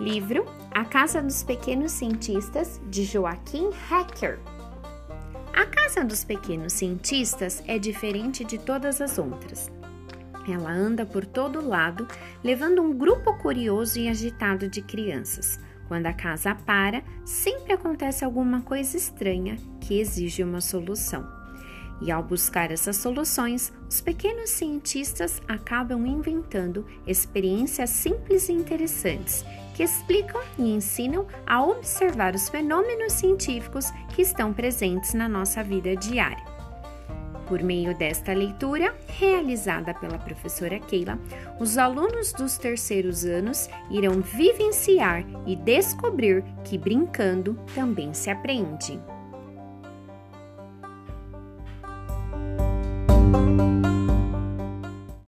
Livro A Casa dos Pequenos Cientistas, de Joaquim Hacker. A Casa dos Pequenos Cientistas é diferente de todas as outras. Ela anda por todo lado, levando um grupo curioso e agitado de crianças. Quando a casa para, sempre acontece alguma coisa estranha que exige uma solução. E ao buscar essas soluções, os pequenos cientistas acabam inventando experiências simples e interessantes que explicam e ensinam a observar os fenômenos científicos que estão presentes na nossa vida diária. Por meio desta leitura, realizada pela professora Keila, os alunos dos terceiros anos irão vivenciar e descobrir que brincando também se aprende. Thank you.